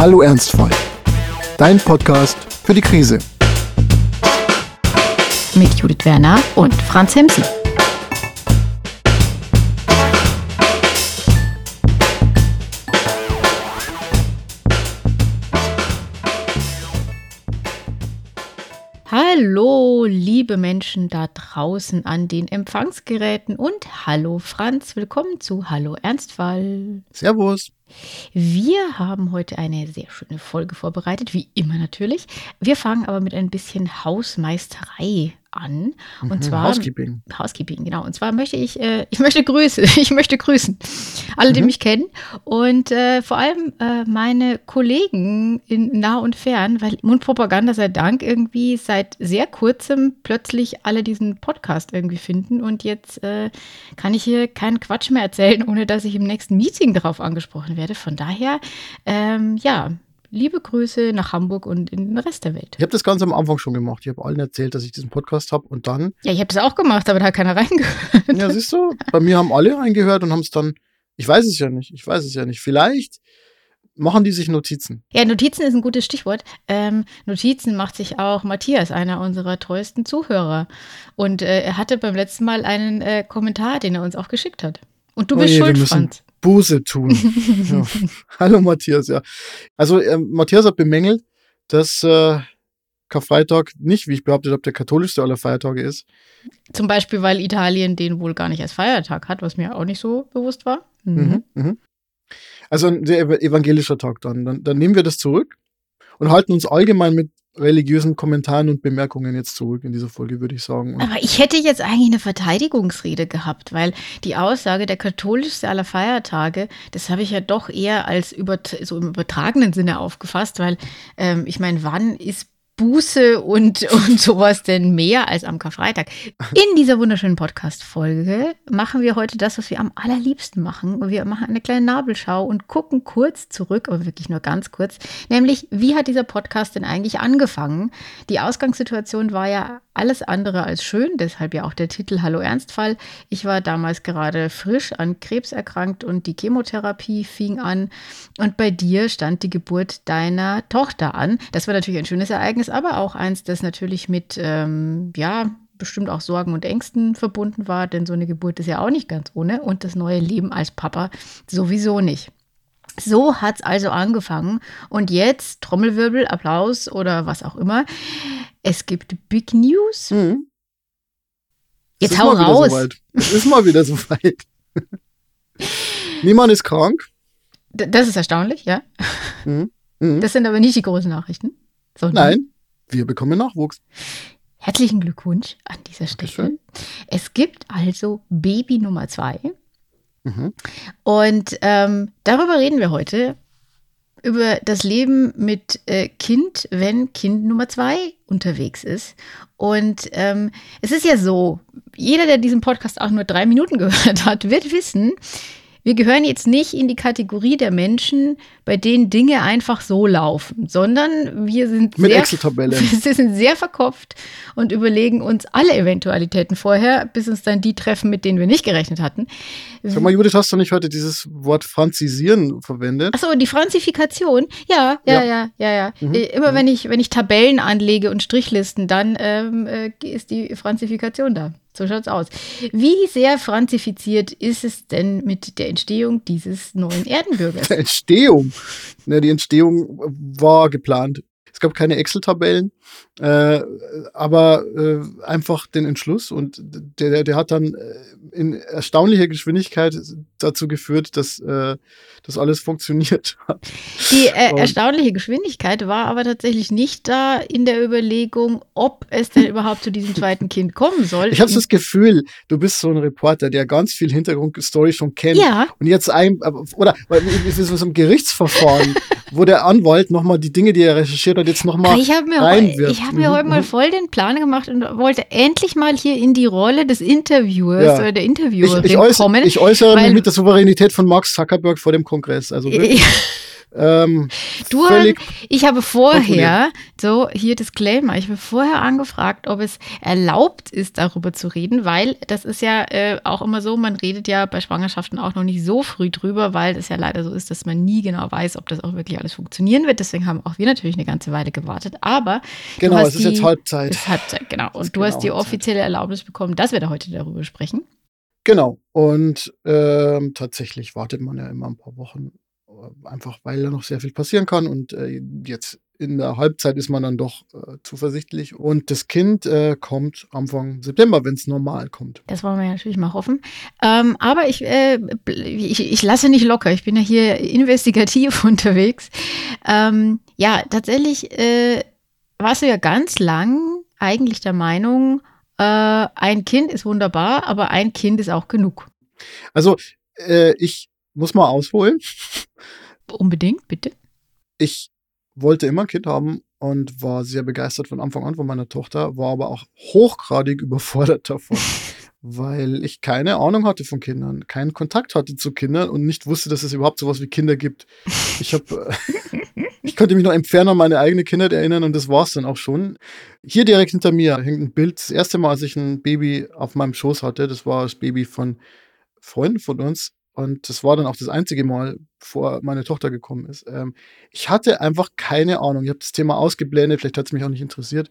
Hallo Ernstfall, dein Podcast für die Krise. Mit Judith Werner und Franz Hemsen. Hallo, liebe Menschen da draußen an den Empfangsgeräten und hallo Franz, willkommen zu Hallo Ernstfall. Servus. Wir haben heute eine sehr schöne Folge vorbereitet, wie immer natürlich. Wir fangen aber mit ein bisschen Hausmeisterei an. Und mhm, zwar Housekeeping. Housekeeping, genau. Und zwar möchte ich, äh, ich möchte grüßen, ich möchte grüßen. Alle, die mhm. mich kennen. Und äh, vor allem äh, meine Kollegen in nah und fern, weil Mundpropaganda sei Dank irgendwie seit sehr kurzem plötzlich alle diesen Podcast irgendwie finden. Und jetzt äh, kann ich hier keinen Quatsch mehr erzählen, ohne dass ich im nächsten Meeting darauf angesprochen werde. Von daher, ähm, ja, Liebe Grüße nach Hamburg und in den Rest der Welt. Ich habe das ganz am Anfang schon gemacht. Ich habe allen erzählt, dass ich diesen Podcast habe und dann. Ja, ich habe das auch gemacht, aber da hat keiner reingehört. Ja, siehst du, bei mir haben alle reingehört und haben es dann. Ich weiß es ja nicht. Ich weiß es ja nicht. Vielleicht machen die sich Notizen. Ja, Notizen ist ein gutes Stichwort. Ähm, Notizen macht sich auch Matthias, einer unserer treuesten Zuhörer. Und äh, er hatte beim letzten Mal einen äh, Kommentar, den er uns auch geschickt hat. Und du bist oh je, schuld, Franz. Buße tun. ja. Hallo Matthias, ja. Also äh, Matthias hat bemängelt, dass äh, Karfreitag nicht, wie ich behauptet habe, der katholischste aller Feiertage ist. Zum Beispiel, weil Italien den wohl gar nicht als Feiertag hat, was mir auch nicht so bewusst war. Mhm. Mhm, mh. Also ein sehr evangelischer Tag dann. dann. Dann nehmen wir das zurück und halten uns allgemein mit religiösen Kommentaren und Bemerkungen jetzt zurück in dieser Folge, würde ich sagen. Und Aber ich hätte jetzt eigentlich eine Verteidigungsrede gehabt, weil die Aussage der katholischste aller Feiertage, das habe ich ja doch eher als über, so im übertragenen Sinne aufgefasst, weil ähm, ich meine, wann ist Buße und, und sowas denn mehr als am Karfreitag. In dieser wunderschönen Podcast-Folge machen wir heute das, was wir am allerliebsten machen. Wir machen eine kleine Nabelschau und gucken kurz zurück, aber wirklich nur ganz kurz, nämlich, wie hat dieser Podcast denn eigentlich angefangen? Die Ausgangssituation war ja alles andere als schön, deshalb ja auch der Titel Hallo Ernstfall. Ich war damals gerade frisch an Krebs erkrankt und die Chemotherapie fing an. Und bei dir stand die Geburt deiner Tochter an. Das war natürlich ein schönes Ereignis, aber auch eins, das natürlich mit, ähm, ja, bestimmt auch Sorgen und Ängsten verbunden war, denn so eine Geburt ist ja auch nicht ganz ohne und das neue Leben als Papa sowieso nicht. So hat es also angefangen. Und jetzt, Trommelwirbel, Applaus oder was auch immer. Es gibt Big News. Mhm. Jetzt hau raus. So es ist mal wieder so weit. Niemand ist krank. D das ist erstaunlich, ja. Mhm. Mhm. Das sind aber nicht die großen Nachrichten. Nein, wir bekommen Nachwuchs. Herzlichen Glückwunsch an dieser Stelle. Es gibt also Baby Nummer zwei. Mhm. Und ähm, darüber reden wir heute, über das Leben mit äh, Kind, wenn Kind Nummer zwei unterwegs ist. Und ähm, es ist ja so, jeder, der diesen Podcast auch nur drei Minuten gehört hat, wird wissen, wir gehören jetzt nicht in die Kategorie der Menschen, bei denen Dinge einfach so laufen, sondern wir sind mit Excel-Tabelle. Wir sind sehr verkopft und überlegen uns alle Eventualitäten vorher, bis uns dann die treffen, mit denen wir nicht gerechnet hatten. Sag mal, Judith, hast du nicht heute dieses Wort Franzisieren verwendet? Achso, die Franzifikation. Ja, ja, ja, ja, ja. ja. Mhm. Äh, immer mhm. wenn ich, wenn ich Tabellen anlege und Strichlisten, dann ähm, äh, ist die Franzifikation da. So schaut's aus. Wie sehr franzifiziert ist es denn mit der Entstehung dieses neuen Erdenbürgers? Entstehung? Ne, die Entstehung war geplant. Es gab keine Excel-Tabellen, äh, aber äh, einfach den Entschluss und der, der hat dann äh, in erstaunlicher Geschwindigkeit dazu geführt, dass äh, das alles funktioniert hat. Die äh, erstaunliche Geschwindigkeit war aber tatsächlich nicht da in der Überlegung, ob es denn überhaupt zu diesem zweiten Kind kommen soll. Ich habe das Gefühl, du bist so ein Reporter, der ganz viel Hintergrundstory schon kennt. Ja. Und jetzt ein, oder so ein Gerichtsverfahren, wo der Anwalt nochmal die Dinge, die er recherchiert hat, jetzt nochmal reinwirft. Ich habe mir mhm. heute mal voll den Plan gemacht und wollte endlich mal hier in die Rolle des Interviewers ja. oder der Interviewerin ich, ich äußere, kommen. Ich äußere mich mit der Souveränität von Max Zuckerberg vor dem Kongress. Also Ähm, du, ich habe vorher, so hier Disclaimer, ich habe vorher angefragt, ob es erlaubt ist, darüber zu reden, weil das ist ja äh, auch immer so, man redet ja bei Schwangerschaften auch noch nicht so früh drüber, weil es ja leider so ist, dass man nie genau weiß, ob das auch wirklich alles funktionieren wird. Deswegen haben auch wir natürlich eine ganze Weile gewartet. Aber genau, es ist die, jetzt Halbzeit. Ist Halbzeit, genau. Und du genau hast die offizielle Erlaubnis bekommen, dass wir da heute darüber sprechen. Genau. Und ähm, tatsächlich wartet man ja immer ein paar Wochen, einfach weil da noch sehr viel passieren kann. Und äh, jetzt in der Halbzeit ist man dann doch äh, zuversichtlich. Und das Kind äh, kommt Anfang September, wenn es normal kommt. Das wollen wir natürlich mal hoffen. Ähm, aber ich, äh, ich, ich, lasse nicht locker. Ich bin ja hier investigativ unterwegs. Ähm, ja, tatsächlich äh, warst du ja ganz lang eigentlich der Meinung, äh, ein Kind ist wunderbar, aber ein Kind ist auch genug. Also, äh, ich muss mal ausholen. Unbedingt, bitte. Ich wollte immer ein Kind haben und war sehr begeistert von Anfang an von meiner Tochter, war aber auch hochgradig überfordert davon, weil ich keine Ahnung hatte von Kindern, keinen Kontakt hatte zu Kindern und nicht wusste, dass es überhaupt sowas wie Kinder gibt. Ich habe Ich konnte mich noch entfernen an meine eigene Kindheit erinnern und das war es dann auch schon. Hier direkt hinter mir hängt ein Bild. Das erste Mal, als ich ein Baby auf meinem Schoß hatte, das war das Baby von Freunden von uns. Und das war dann auch das einzige Mal, bevor meine Tochter gekommen ist. Ähm, ich hatte einfach keine Ahnung. Ich habe das Thema ausgeblendet, vielleicht hat es mich auch nicht interessiert.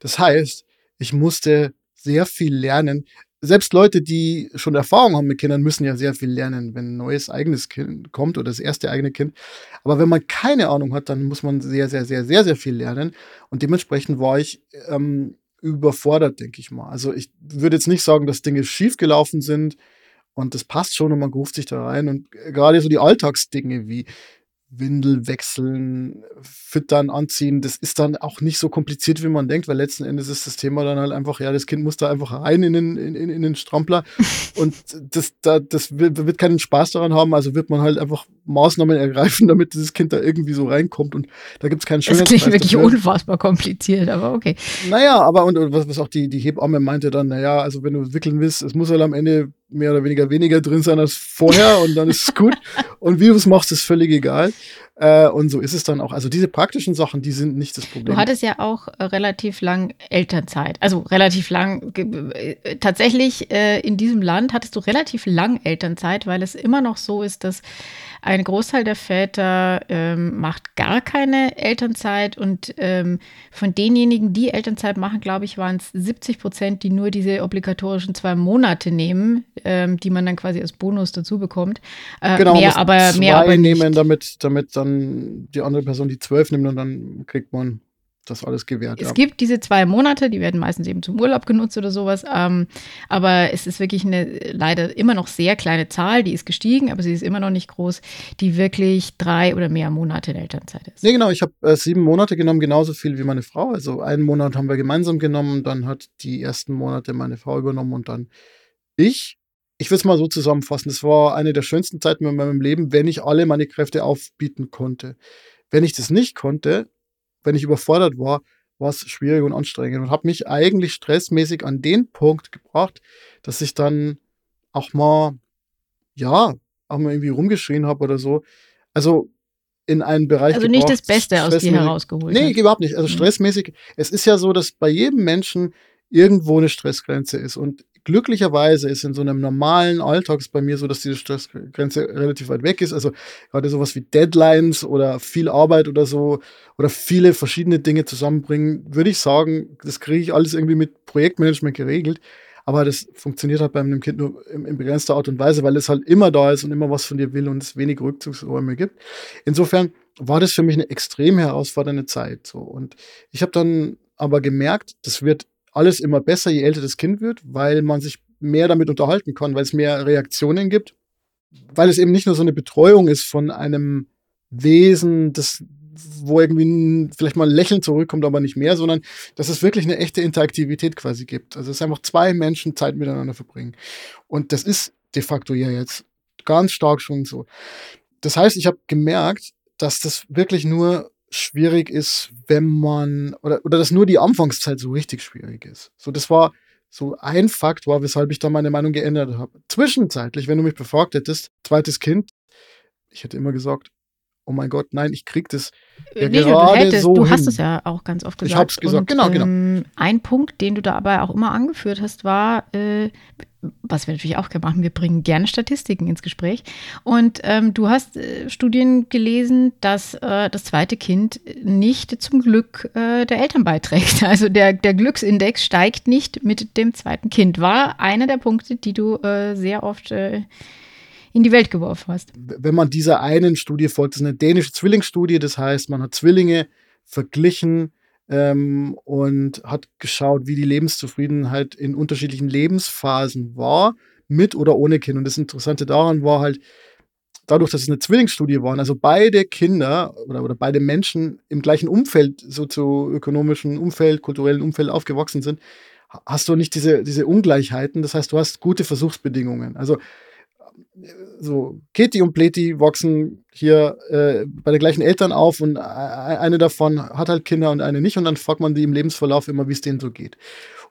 Das heißt, ich musste sehr viel lernen selbst Leute, die schon Erfahrung haben mit Kindern, müssen ja sehr viel lernen, wenn ein neues eigenes Kind kommt oder das erste eigene Kind. Aber wenn man keine Ahnung hat, dann muss man sehr, sehr, sehr, sehr, sehr viel lernen. Und dementsprechend war ich ähm, überfordert, denke ich mal. Also ich würde jetzt nicht sagen, dass Dinge schiefgelaufen sind und das passt schon und man ruft sich da rein. Und gerade so die Alltagsdinge wie Windel wechseln, füttern, anziehen, das ist dann auch nicht so kompliziert, wie man denkt, weil letzten Endes ist das Thema dann halt einfach, ja, das Kind muss da einfach rein in den, in, in den Strampler und das, da, das wird, wird keinen Spaß daran haben, also wird man halt einfach Maßnahmen ergreifen, damit dieses Kind da irgendwie so reinkommt und da gibt es keinen schönen Das klingt wirklich dafür. unfassbar kompliziert, aber okay. Naja, aber und, und was, was auch die, die Hebamme meinte dann, naja, also wenn du wickeln willst, es muss halt am Ende mehr oder weniger weniger drin sein als vorher und dann ist es gut. und wie du es machst, ist völlig egal. Äh, und so ist es dann auch. Also diese praktischen Sachen, die sind nicht das Problem. Du hattest ja auch äh, relativ lang Elternzeit. Also relativ lang. Äh, tatsächlich äh, in diesem Land hattest du relativ lang Elternzeit, weil es immer noch so ist, dass ein Großteil der Väter ähm, macht gar keine Elternzeit und ähm, von denjenigen, die Elternzeit machen, glaube ich, waren es 70 Prozent, die nur diese obligatorischen zwei Monate nehmen, ähm, die man dann quasi als Bonus dazu bekommt. Äh, genau, mehr, aber, mehr aber nicht. nehmen, damit, damit dann die andere Person die zwölf nimmt und dann kriegt man das alles gewährt. Es ja. gibt diese zwei Monate, die werden meistens eben zum Urlaub genutzt oder sowas. Ähm, aber es ist wirklich eine leider immer noch sehr kleine Zahl, die ist gestiegen, aber sie ist immer noch nicht groß, die wirklich drei oder mehr Monate in Elternzeit ist. Nee, genau. Ich habe äh, sieben Monate genommen, genauso viel wie meine Frau. Also einen Monat haben wir gemeinsam genommen, dann hat die ersten Monate meine Frau übernommen und dann ich. Ich will es mal so zusammenfassen. Das war eine der schönsten Zeiten in meinem Leben, wenn ich alle meine Kräfte aufbieten konnte. Wenn ich das nicht konnte, wenn ich überfordert war, war es schwierig und anstrengend und habe mich eigentlich stressmäßig an den Punkt gebracht, dass ich dann auch mal, ja, auch mal irgendwie rumgeschrien habe oder so. Also in einen Bereich. Also nicht das Beste aus dir herausgeholt. Nee, überhaupt nicht. Also mhm. stressmäßig. Es ist ja so, dass bei jedem Menschen irgendwo eine Stressgrenze ist. Und glücklicherweise ist in so einem normalen Alltag bei mir so, dass diese Stressgrenze relativ weit weg ist. Also gerade sowas wie Deadlines oder viel Arbeit oder so oder viele verschiedene Dinge zusammenbringen, würde ich sagen, das kriege ich alles irgendwie mit Projektmanagement geregelt. Aber das funktioniert halt bei einem Kind nur in, in begrenzter Art und Weise, weil es halt immer da ist und immer was von dir will und es wenig Rückzugsräume gibt. Insofern war das für mich eine extrem herausfordernde Zeit. So. Und ich habe dann aber gemerkt, das wird alles immer besser, je älter das Kind wird, weil man sich mehr damit unterhalten kann, weil es mehr Reaktionen gibt, weil es eben nicht nur so eine Betreuung ist von einem Wesen, das wo irgendwie vielleicht mal ein Lächeln zurückkommt, aber nicht mehr, sondern dass es wirklich eine echte Interaktivität quasi gibt. Also es einfach zwei Menschen Zeit miteinander verbringen. Und das ist de facto ja jetzt ganz stark schon so. Das heißt, ich habe gemerkt, dass das wirklich nur schwierig ist, wenn man, oder, oder dass nur die Anfangszeit so richtig schwierig ist. So, das war so ein Faktor, weshalb ich da meine Meinung geändert habe. Zwischenzeitlich, wenn du mich befragt hättest, zweites Kind, ich hätte immer gesagt, oh mein Gott, nein, ich krieg das ja nee, gerade du hättest, so Du hin. hast es ja auch ganz oft gesagt. Ich hab's gesagt, und, genau, genau. Ähm, ein Punkt, den du da aber auch immer angeführt hast, war, äh, was wir natürlich auch gerne machen, wir bringen gerne Statistiken ins Gespräch. Und ähm, du hast äh, Studien gelesen, dass äh, das zweite Kind nicht zum Glück äh, der Eltern beiträgt. Also der, der Glücksindex steigt nicht mit dem zweiten Kind. War einer der Punkte, die du äh, sehr oft äh, in die Welt geworfen hast. Wenn man dieser einen Studie folgt, das ist eine dänische Zwillingsstudie, das heißt, man hat Zwillinge verglichen ähm, und hat geschaut, wie die Lebenszufriedenheit in unterschiedlichen Lebensphasen war, mit oder ohne Kind. Und das Interessante daran war halt, dadurch, dass es eine Zwillingsstudie war, also beide Kinder oder, oder beide Menschen im gleichen Umfeld, sozioökonomischen Umfeld, kulturellen Umfeld aufgewachsen sind, hast du nicht diese, diese Ungleichheiten. Das heißt, du hast gute Versuchsbedingungen. Also so Keti und Pleti wachsen hier äh, bei den gleichen Eltern auf und eine davon hat halt Kinder und eine nicht und dann fragt man die im Lebensverlauf immer, wie es denen so geht.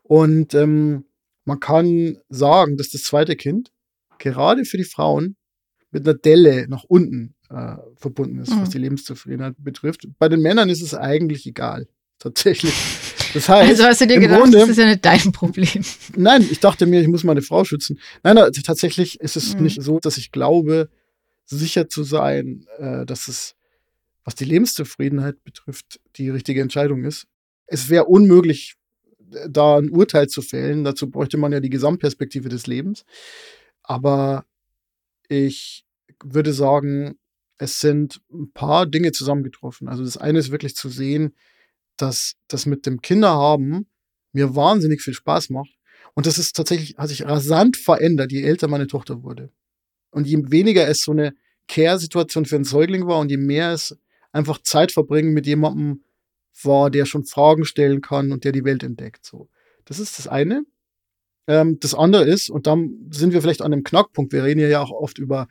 Und ähm, man kann sagen, dass das zweite Kind gerade für die Frauen mit einer Delle nach unten äh, verbunden ist, mhm. was die Lebenszufriedenheit betrifft. Bei den Männern ist es eigentlich egal, tatsächlich. Das heißt, also hast du dir gedacht, Grunde, das ist ja nicht dein Problem. Nein, ich dachte mir, ich muss meine Frau schützen. Nein, nein tatsächlich ist es mhm. nicht so, dass ich glaube, sicher zu sein, äh, dass es, was die Lebenszufriedenheit betrifft, die richtige Entscheidung ist. Es wäre unmöglich, da ein Urteil zu fällen. Dazu bräuchte man ja die Gesamtperspektive des Lebens. Aber ich würde sagen, es sind ein paar Dinge zusammengetroffen. Also das eine ist wirklich zu sehen, dass das mit dem Kinderhaben mir wahnsinnig viel Spaß macht. Und das ist tatsächlich, hat sich rasant verändert, je älter meine Tochter wurde. Und je weniger es so eine Care-Situation für einen Säugling war und je mehr es einfach Zeit verbringen mit jemandem war, der schon Fragen stellen kann und der die Welt entdeckt. So. Das ist das eine. Ähm, das andere ist, und dann sind wir vielleicht an einem Knackpunkt, wir reden ja auch oft über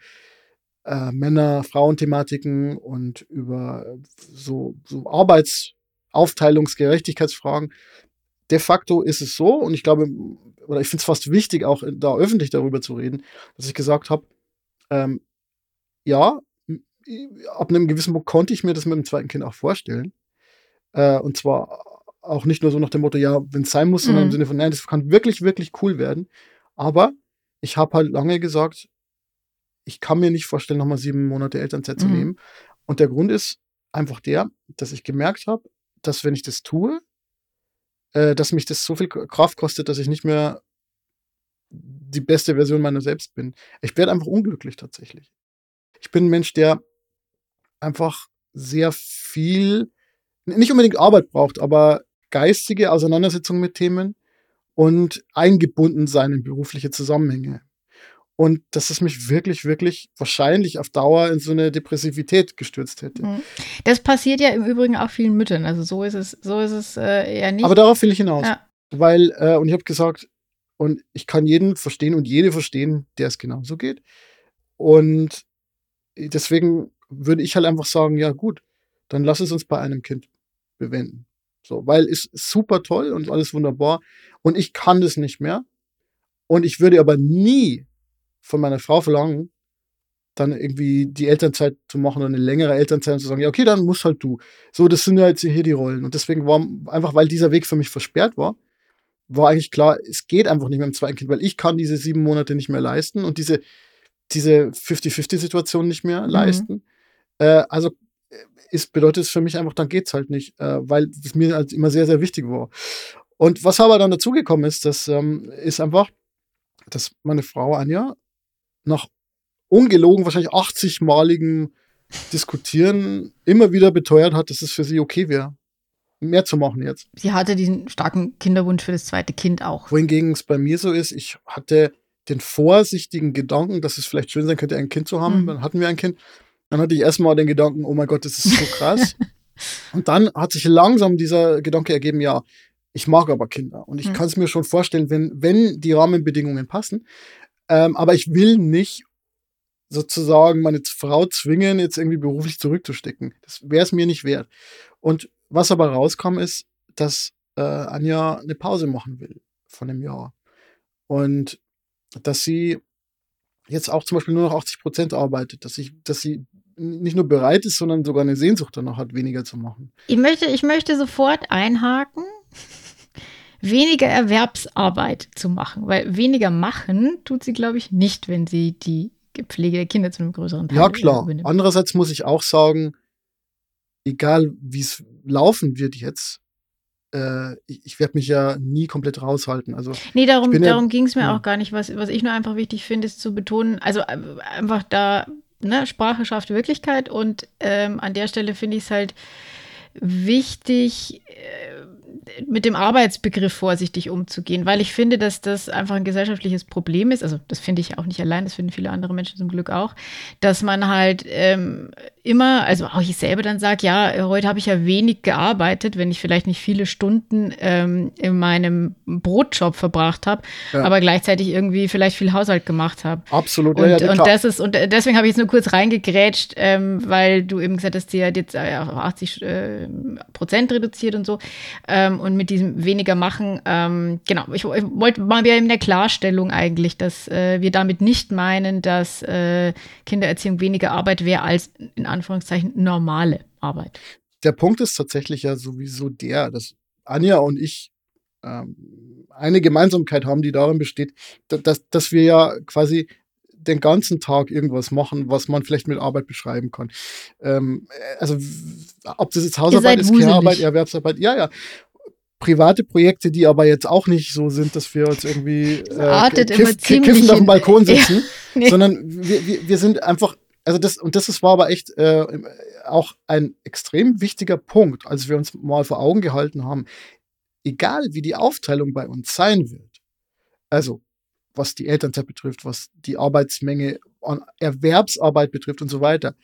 äh, Männer-Frauen-Thematiken und über so, so Arbeits- Aufteilungsgerechtigkeitsfragen. De facto ist es so, und ich glaube, oder ich finde es fast wichtig, auch da öffentlich darüber zu reden, dass ich gesagt habe, ähm, ja, ab einem gewissen Punkt konnte ich mir das mit dem zweiten Kind auch vorstellen. Äh, und zwar auch nicht nur so nach dem Motto, ja, wenn es sein muss, sondern im mhm. Sinne von, nein, das kann wirklich, wirklich cool werden. Aber ich habe halt lange gesagt, ich kann mir nicht vorstellen, nochmal sieben Monate Elternzeit mhm. zu nehmen. Und der Grund ist einfach der, dass ich gemerkt habe, dass wenn ich das tue, äh, dass mich das so viel Kraft kostet, dass ich nicht mehr die beste Version meiner selbst bin. Ich werde einfach unglücklich tatsächlich. Ich bin ein Mensch, der einfach sehr viel, nicht unbedingt Arbeit braucht, aber geistige Auseinandersetzung mit Themen und eingebunden sein in berufliche Zusammenhänge. Und dass es mich wirklich, wirklich wahrscheinlich auf Dauer in so eine Depressivität gestürzt hätte. Mhm. Das passiert ja im Übrigen auch vielen Müttern. Also so ist es, so ist es äh, eher nicht. Aber darauf will ich hinaus. Ja. Weil, äh, und ich habe gesagt, und ich kann jeden verstehen und jede verstehen, der es genauso geht. Und deswegen würde ich halt einfach sagen, ja gut, dann lass es uns bei einem Kind bewenden. So, weil es super toll und alles wunderbar. Und ich kann das nicht mehr. Und ich würde aber nie von meiner Frau verlangen, dann irgendwie die Elternzeit zu machen oder eine längere Elternzeit und zu sagen, ja, okay, dann musst halt du. So, das sind ja jetzt hier die Rollen. Und deswegen war einfach, weil dieser Weg für mich versperrt war, war eigentlich klar, es geht einfach nicht mehr im zweiten Kind, weil ich kann diese sieben Monate nicht mehr leisten und diese, diese 50-50-Situation nicht mehr mhm. leisten. Äh, also ist, bedeutet es für mich einfach, dann geht's halt nicht, äh, weil es mir halt immer sehr, sehr wichtig war. Und was aber dann dazugekommen ist, das ähm, ist einfach, dass meine Frau Anja nach ungelogen wahrscheinlich 80-maligem Diskutieren immer wieder beteuert hat, dass es für sie okay wäre, mehr zu machen jetzt. Sie hatte diesen starken Kinderwunsch für das zweite Kind auch. Wohingegen es bei mir so ist, ich hatte den vorsichtigen Gedanken, dass es vielleicht schön sein könnte, ein Kind zu haben. Mhm. Dann hatten wir ein Kind. Dann hatte ich erstmal den Gedanken, oh mein Gott, das ist so krass. und dann hat sich langsam dieser Gedanke ergeben, ja, ich mag aber Kinder. Und ich mhm. kann es mir schon vorstellen, wenn, wenn die Rahmenbedingungen passen, ähm, aber ich will nicht sozusagen meine Frau zwingen, jetzt irgendwie beruflich zurückzustecken. Das wäre es mir nicht wert. Und was aber rauskam, ist, dass äh, Anja eine Pause machen will von einem Jahr. Und dass sie jetzt auch zum Beispiel nur noch 80 Prozent arbeitet, dass, ich, dass sie nicht nur bereit ist, sondern sogar eine Sehnsucht danach hat, weniger zu machen. Ich möchte, ich möchte sofort einhaken, weniger Erwerbsarbeit zu machen, weil weniger machen tut sie, glaube ich, nicht, wenn sie die Pflege der Kinder zu einem größeren Teil Ja, klar. Übernimmt. Andererseits muss ich auch sagen, egal wie es laufen wird jetzt, äh, ich, ich werde mich ja nie komplett raushalten. Also, nee, darum, darum ja, ging es mir ja. auch gar nicht. Was, was ich nur einfach wichtig finde, ist zu betonen, also äh, einfach da, ne, Sprache schafft Wirklichkeit und ähm, an der Stelle finde ich es halt wichtig, äh, mit dem Arbeitsbegriff vorsichtig umzugehen, weil ich finde, dass das einfach ein gesellschaftliches Problem ist. Also das finde ich auch nicht allein, das finden viele andere Menschen zum Glück auch, dass man halt ähm, immer, also auch ich selber dann sage, ja, heute habe ich ja wenig gearbeitet, wenn ich vielleicht nicht viele Stunden ähm, in meinem Brotjob verbracht habe, ja. aber gleichzeitig irgendwie vielleicht viel Haushalt gemacht habe. Absolut. Und, ja, ja, und das ist und deswegen habe ich jetzt nur kurz reingegrätscht, ähm, weil du eben gesagt hast, die hat jetzt äh, auf 80 äh, Prozent reduziert und so. Ähm, und mit diesem weniger machen, ähm, genau, ich, ich wollte mal wieder in der Klarstellung eigentlich, dass äh, wir damit nicht meinen, dass äh, Kindererziehung weniger Arbeit wäre als in Anführungszeichen normale Arbeit. Der Punkt ist tatsächlich ja sowieso der, dass Anja und ich ähm, eine Gemeinsamkeit haben, die darin besteht, dass, dass wir ja quasi den ganzen Tag irgendwas machen, was man vielleicht mit Arbeit beschreiben kann. Ähm, also ob das jetzt Hausarbeit ist, Care-Arbeit, Erwerbsarbeit, ja, ja. Private Projekte, die aber jetzt auch nicht so sind, dass wir uns irgendwie äh, kiff, kiffen auf dem Balkon sitzen, ja, nee. sondern wir, wir, wir sind einfach also das, und das ist, war aber echt äh, auch ein extrem wichtiger Punkt, als wir uns mal vor Augen gehalten haben, egal wie die Aufteilung bei uns sein wird, also was die Elternzeit betrifft, was die Arbeitsmenge an Erwerbsarbeit betrifft und so weiter,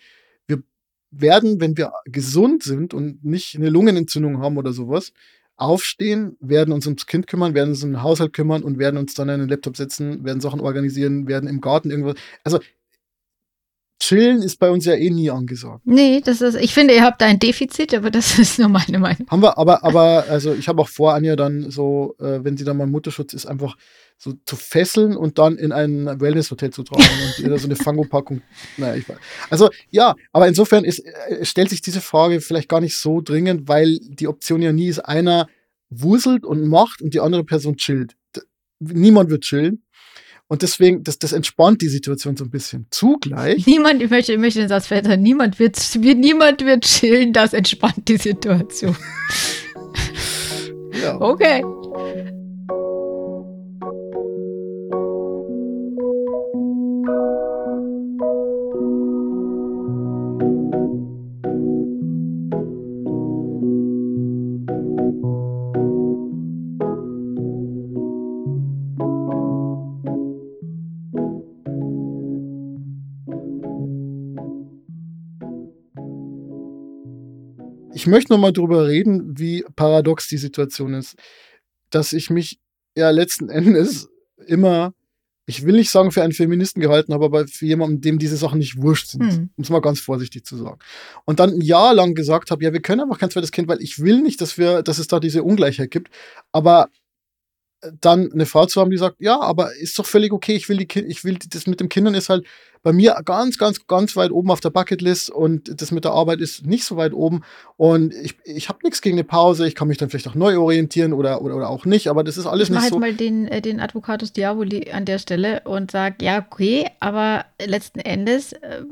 wir werden, wenn wir gesund sind und nicht eine Lungenentzündung haben oder sowas, aufstehen, werden uns ums Kind kümmern, werden uns um den Haushalt kümmern und werden uns dann an den Laptop setzen, werden Sachen organisieren, werden im Garten irgendwas. Also Chillen ist bei uns ja eh nie angesagt. Nee, das ist, ich finde, ihr habt ein Defizit, aber das ist nur meine Meinung. Haben wir, aber, aber, also ich habe auch vor, Anja dann so, äh, wenn sie dann mal Mutterschutz ist, einfach so zu fesseln und dann in ein Wellnesshotel zu tragen und ihr so eine Fangopackung. Naja, ich weiß. Also ja, aber insofern ist, äh, stellt sich diese Frage vielleicht gar nicht so dringend, weil die Option ja nie ist, einer wuselt und macht und die andere Person chillt. Niemand wird chillen. Und deswegen, das, das entspannt die Situation so ein bisschen. Zugleich. Niemand, ich möchte, ich möchte den Satz verändern, niemand wird, niemand wird chillen, das entspannt die Situation. ja. Okay. Ich möchte noch mal drüber reden, wie paradox die Situation ist. Dass ich mich ja letzten Endes immer, ich will nicht sagen für einen Feministen gehalten habe, aber für jemanden, dem diese Sachen nicht wurscht sind. Hm. Um es mal ganz vorsichtig zu sagen. Und dann ein Jahr lang gesagt habe, ja, wir können einfach kein zweites Kind, weil ich will nicht, dass wir, dass es da diese Ungleichheit gibt. Aber dann eine Frau zu haben, die sagt, ja, aber ist doch völlig okay, ich will die ich will das mit den Kindern ist halt bei mir ganz, ganz, ganz weit oben auf der Bucketlist und das mit der Arbeit ist nicht so weit oben und ich, ich habe nichts gegen eine Pause, ich kann mich dann vielleicht auch neu orientieren oder, oder, oder auch nicht, aber das ist alles ich nicht halt so. Ich mal den, äh, den Advocatus Diaboli an der Stelle und sage, ja, okay, aber letzten Endes äh,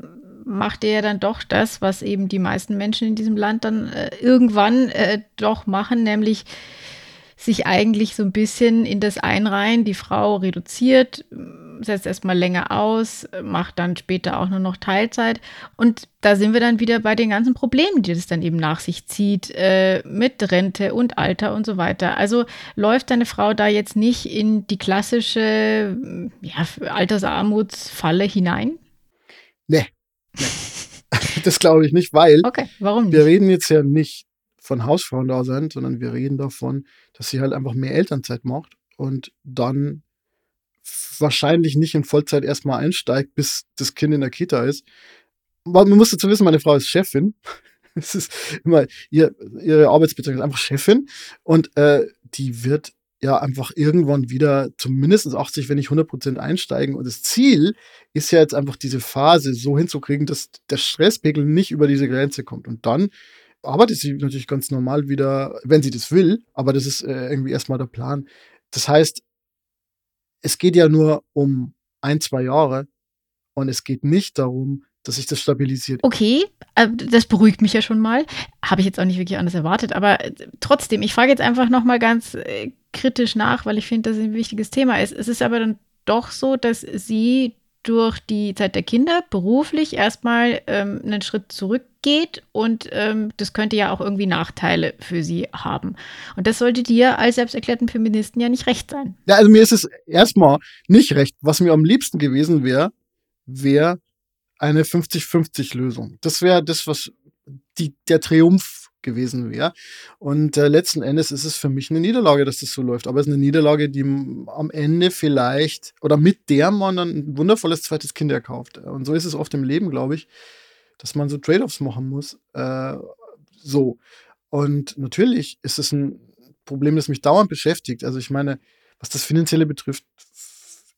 macht er ja dann doch das, was eben die meisten Menschen in diesem Land dann äh, irgendwann doch machen, nämlich sich eigentlich so ein bisschen in das einreihen. Die Frau reduziert, setzt erstmal länger aus, macht dann später auch nur noch Teilzeit. Und da sind wir dann wieder bei den ganzen Problemen, die das dann eben nach sich zieht, äh, mit Rente und Alter und so weiter. Also läuft deine Frau da jetzt nicht in die klassische ja, Altersarmutsfalle hinein? Nee. nee. das glaube ich nicht, weil okay, wir reden jetzt ja nicht von Hausfrauen da sind, sondern wir reden davon, dass sie halt einfach mehr Elternzeit macht und dann wahrscheinlich nicht in Vollzeit erstmal einsteigt, bis das Kind in der Kita ist. Man muss dazu wissen, meine Frau ist Chefin. Es ist immer, ihr, ihre Arbeitsbeziehung ist einfach Chefin und äh, die wird ja einfach irgendwann wieder zumindest 80, wenn nicht 100 Prozent einsteigen. Und das Ziel ist ja jetzt einfach diese Phase so hinzukriegen, dass der Stresspegel nicht über diese Grenze kommt. Und dann arbeitet sie natürlich ganz normal wieder, wenn sie das will, aber das ist äh, irgendwie erstmal der Plan. Das heißt, es geht ja nur um ein, zwei Jahre und es geht nicht darum, dass sich das stabilisiert. Okay, äh, das beruhigt mich ja schon mal. Habe ich jetzt auch nicht wirklich anders erwartet, aber äh, trotzdem, ich frage jetzt einfach nochmal ganz äh, kritisch nach, weil ich finde, dass es ein wichtiges Thema ist. Es ist aber dann doch so, dass sie durch die Zeit der Kinder beruflich erstmal ähm, einen Schritt zurückgeht und ähm, das könnte ja auch irgendwie Nachteile für sie haben. Und das sollte dir als selbsterklärten Feministen ja nicht recht sein. Ja, also mir ist es erstmal nicht recht. Was mir am liebsten gewesen wäre, wäre eine 50-50-Lösung. Das wäre das, was die, der Triumph gewesen wäre. Und äh, letzten Endes ist es für mich eine Niederlage, dass das so läuft. Aber es ist eine Niederlage, die am Ende vielleicht oder mit der man dann ein wundervolles zweites Kind erkauft. Und so ist es oft im Leben, glaube ich, dass man so Trade-offs machen muss. Äh, so. Und natürlich ist es ein Problem, das mich dauernd beschäftigt. Also ich meine, was das Finanzielle betrifft,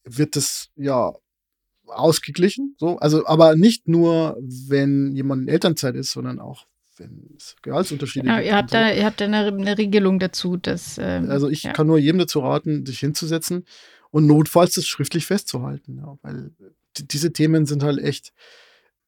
wird das ja ausgeglichen. So. Also, aber nicht nur, wenn jemand in Elternzeit ist, sondern auch, wenn es Gehaltsunterschiede genau, gibt. Ihr habt, so. da, ihr habt da eine, eine Regelung dazu. Dass, ähm, also ich ja. kann nur jedem dazu raten, sich hinzusetzen und notfalls das schriftlich festzuhalten. Ja, weil diese Themen sind halt echt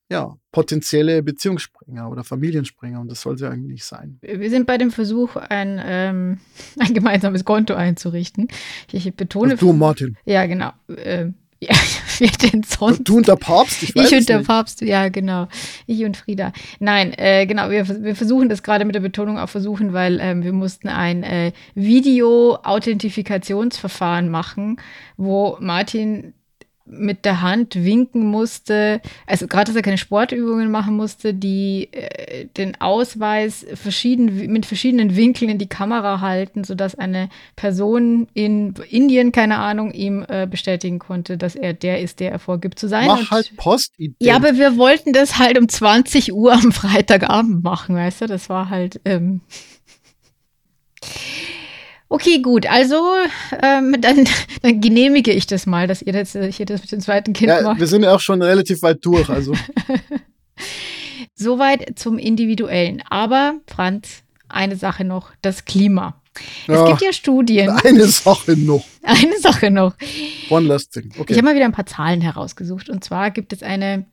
ja, potenzielle Beziehungsspringer oder Familienspringer und das soll sie eigentlich nicht sein. Wir sind bei dem Versuch, ein, ähm, ein gemeinsames Konto einzurichten. Ich, ich betone. Also du, Martin. Ja, genau. Äh, ja, wer denn sonst? Du und der Papst? Ich, weiß ich und der nicht. Papst, ja, genau. Ich und Frieda. Nein, äh, genau, wir, wir versuchen das gerade mit der Betonung auch versuchen, weil ähm, wir mussten ein äh, Video-Authentifikationsverfahren machen, wo Martin mit der Hand winken musste, also gerade, dass er keine Sportübungen machen musste, die äh, den Ausweis verschieden, mit verschiedenen Winkeln in die Kamera halten, sodass eine Person in Indien, keine Ahnung, ihm äh, bestätigen konnte, dass er der ist, der er vorgibt zu sein. Mach Und, halt Post. Ja, aber wir wollten das halt um 20 Uhr am Freitagabend machen, weißt du? Das war halt. Ähm Okay, gut. Also ähm, dann, dann, genehmige ich das mal, dass ihr das, hier das mit dem zweiten Kind ja, macht. Wir sind ja auch schon relativ weit durch. Also. Soweit zum Individuellen. Aber Franz, eine Sache noch: das Klima. Ja, es gibt ja Studien. Eine Sache noch. Eine Sache noch. One last thing. Okay. Ich habe mal wieder ein paar Zahlen herausgesucht. Und zwar gibt es eine äh,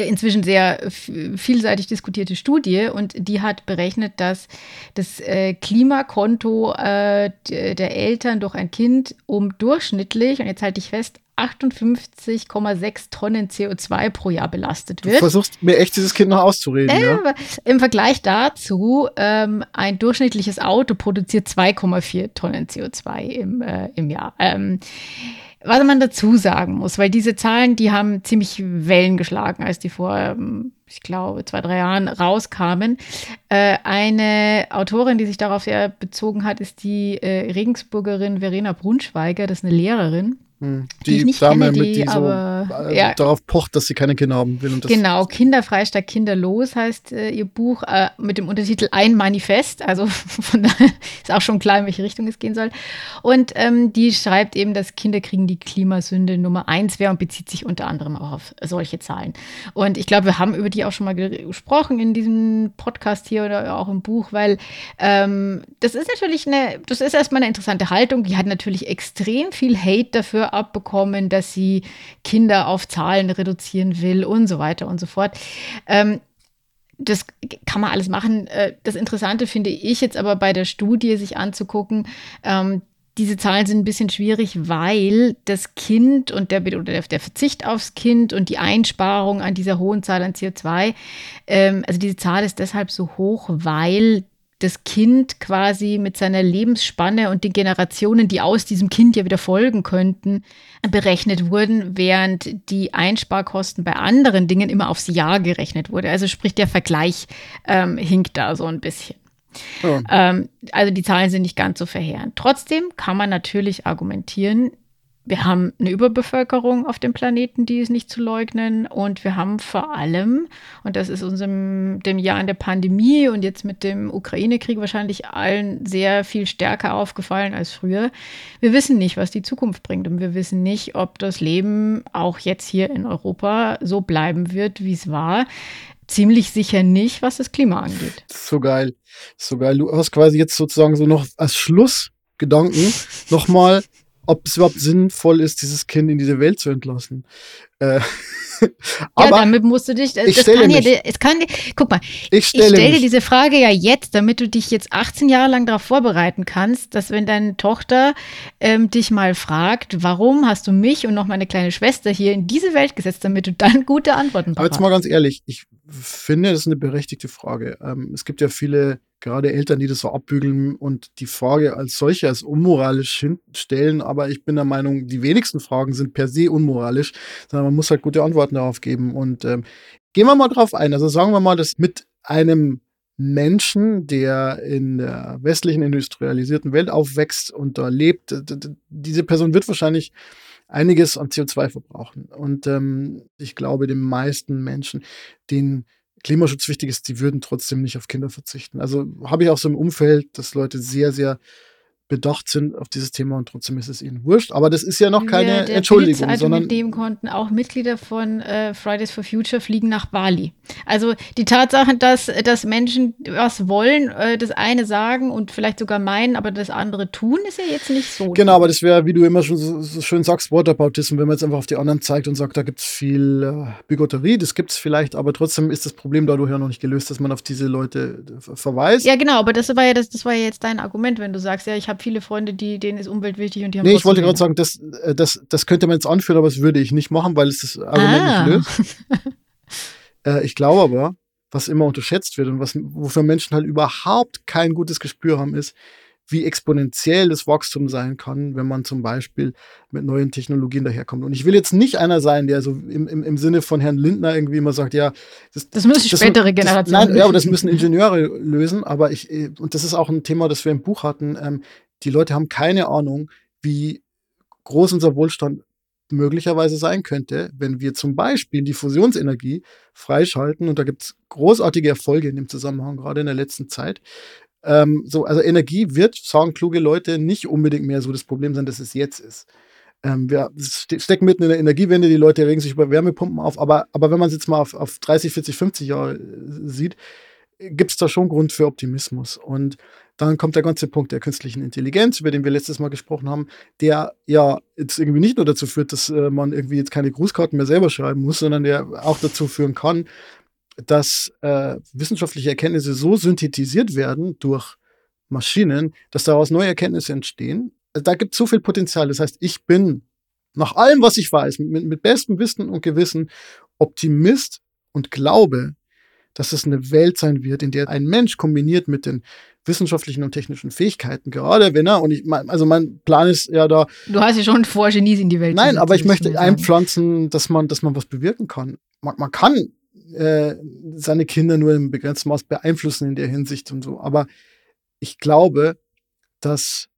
inzwischen sehr vielseitig diskutierte Studie und die hat berechnet, dass das äh, Klimakonto äh, der Eltern durch ein Kind um durchschnittlich, und jetzt halte ich fest, 58,6 Tonnen CO2 pro Jahr belastet wird. Du versuchst mir echt dieses Kind noch auszureden. Äh, ja? Im Vergleich dazu, ähm, ein durchschnittliches Auto produziert 2,4 Tonnen CO2 im, äh, im Jahr. Ähm, was man dazu sagen muss, weil diese Zahlen, die haben ziemlich Wellen geschlagen, als die vor, ähm, ich glaube, zwei, drei Jahren rauskamen. Äh, eine Autorin, die sich darauf sehr bezogen hat, ist die äh, Regensburgerin Verena Brunschweiger, das ist eine Lehrerin. Hm. Die, die Dame, kenne, die, mit die aber, so, äh, ja. darauf pocht, dass sie keine Kinder haben will. genau, Kinderfrei statt Kinderlos heißt äh, ihr Buch äh, mit dem Untertitel Ein Manifest. Also von daher ist auch schon klar, in welche Richtung es gehen soll. Und ähm, die schreibt eben, dass Kinder kriegen die Klimasünde Nummer eins wäre und bezieht sich unter anderem auch auf solche Zahlen. Und ich glaube, wir haben über die auch schon mal gesprochen in diesem Podcast hier oder auch im Buch, weil ähm, das ist natürlich eine, das ist erstmal eine interessante Haltung. Die hat natürlich extrem viel Hate dafür abbekommen, dass sie Kinder auf Zahlen reduzieren will und so weiter und so fort. Ähm, das kann man alles machen. Äh, das Interessante finde ich jetzt aber bei der Studie sich anzugucken, ähm, diese Zahlen sind ein bisschen schwierig, weil das Kind und der, oder der Verzicht aufs Kind und die Einsparung an dieser hohen Zahl an CO2, ähm, also diese Zahl ist deshalb so hoch, weil das Kind quasi mit seiner Lebensspanne und den Generationen, die aus diesem Kind ja wieder folgen könnten, berechnet wurden, während die Einsparkosten bei anderen Dingen immer aufs Jahr gerechnet wurde. Also sprich, der Vergleich ähm, hinkt da so ein bisschen. Ja. Ähm, also die Zahlen sind nicht ganz so verheerend. Trotzdem kann man natürlich argumentieren, wir haben eine Überbevölkerung auf dem Planeten, die ist nicht zu leugnen. Und wir haben vor allem, und das ist unserem dem Jahr in der Pandemie und jetzt mit dem Ukraine-Krieg wahrscheinlich allen sehr viel stärker aufgefallen als früher. Wir wissen nicht, was die Zukunft bringt. Und wir wissen nicht, ob das Leben auch jetzt hier in Europa so bleiben wird, wie es war. Ziemlich sicher nicht, was das Klima angeht. So geil. So geil. Du hast quasi jetzt sozusagen so noch als Schlussgedanken nochmal ob es überhaupt sinnvoll ist, dieses Kind in diese Welt zu entlassen. Äh, ja, damit musst du dich. Ich das kann ja, es kann, guck mal, ich stelle, ich stelle dir diese Frage ja jetzt, damit du dich jetzt 18 Jahre lang darauf vorbereiten kannst, dass wenn deine Tochter ähm, dich mal fragt, warum hast du mich und noch meine kleine Schwester hier in diese Welt gesetzt, damit du dann gute Antworten bekommst. Aber jetzt mal ganz ehrlich, ich finde, das ist eine berechtigte Frage. Ähm, es gibt ja viele gerade Eltern, die das so abbügeln und die Frage als solche als unmoralisch stellen. Aber ich bin der Meinung, die wenigsten Fragen sind per se unmoralisch, sondern man muss halt gute Antworten darauf geben. Und ähm, gehen wir mal drauf ein. Also sagen wir mal, dass mit einem Menschen, der in der westlichen industrialisierten Welt aufwächst und da lebt, diese Person wird wahrscheinlich einiges an CO2 verbrauchen. Und ähm, ich glaube, den meisten Menschen, denen Klimaschutz wichtig ist, die würden trotzdem nicht auf Kinder verzichten. Also habe ich auch so im Umfeld, dass Leute sehr, sehr bedacht sind auf dieses Thema und trotzdem ist es ihnen wurscht. Aber das ist ja noch keine der Entschuldigung, Bild sondern mit dem konnten auch Mitglieder von äh, Fridays for Future fliegen nach Bali. Also die Tatsache, dass, dass Menschen was wollen, äh, das eine sagen und vielleicht sogar meinen, aber das andere tun, ist ja jetzt nicht so. Genau, aber das wäre, wie du immer schon so, so schön sagst, Whataboutism, wenn man jetzt einfach auf die anderen zeigt und sagt, da gibt es viel äh, Bigotterie, das gibt es vielleicht, aber trotzdem ist das Problem dadurch ja noch nicht gelöst, dass man auf diese Leute äh, verweist. Ja, genau, aber das war ja das, das war ja jetzt dein Argument, wenn du sagst, ja, ich habe viele Freunde, die, denen ist Umwelt wichtig und die haben Nee, ich wollte gerade sagen, das, äh, das, das könnte man jetzt anführen, aber das würde ich nicht machen, weil es das Argument ah. nicht löst. äh, ich glaube aber, was immer unterschätzt wird und was, wofür Menschen halt überhaupt kein gutes Gespür haben, ist, wie exponentiell das Wachstum sein kann, wenn man zum Beispiel mit neuen Technologien daherkommt. Und ich will jetzt nicht einer sein, der so im, im, im Sinne von Herrn Lindner irgendwie immer sagt, ja, das, das müssen das, spätere Generationen. Nein, ja, aber das müssen Ingenieure lösen. Aber ich, äh, und das ist auch ein Thema, das wir im Buch hatten. Ähm, die Leute haben keine Ahnung, wie groß unser Wohlstand möglicherweise sein könnte, wenn wir zum Beispiel die Fusionsenergie freischalten. Und da gibt es großartige Erfolge in dem Zusammenhang, gerade in der letzten Zeit. Ähm, so, also Energie wird, sagen kluge Leute, nicht unbedingt mehr so das Problem sein, dass es jetzt ist. Ähm, wir stecken mitten in der Energiewende, die Leute regen sich über Wärmepumpen auf, aber, aber wenn man es jetzt mal auf, auf 30, 40, 50 Jahre sieht, gibt es da schon Grund für Optimismus. Und dann kommt der ganze Punkt der künstlichen Intelligenz, über den wir letztes Mal gesprochen haben, der ja jetzt irgendwie nicht nur dazu führt, dass äh, man irgendwie jetzt keine Grußkarten mehr selber schreiben muss, sondern der auch dazu führen kann, dass äh, wissenschaftliche Erkenntnisse so synthetisiert werden durch Maschinen, dass daraus neue Erkenntnisse entstehen. Also da gibt es so viel Potenzial. Das heißt, ich bin nach allem, was ich weiß, mit, mit bestem Wissen und Gewissen Optimist und glaube, dass es eine Welt sein wird, in der ein Mensch kombiniert mit den wissenschaftlichen und technischen Fähigkeiten, gerade wenn er, und ich, also mein Plan ist ja da. Du hast ja schon vor, Genies in die Welt Nein, aber ich möchte einpflanzen, dass man, dass man was bewirken kann. Man, man kann äh, seine Kinder nur im begrenzten Maß beeinflussen in der Hinsicht und so. Aber ich glaube, dass